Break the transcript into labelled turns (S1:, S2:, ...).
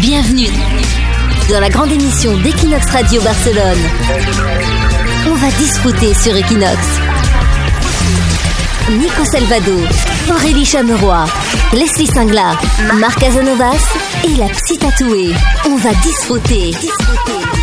S1: Bienvenue dans la grande émission d'Equinox Radio Barcelone. On va discuter sur Equinox. Nico Salvado, Aurélie Chameroy, Leslie Singla, Marc Azanovas et la psy tatouée. On va disfruter. disfruter.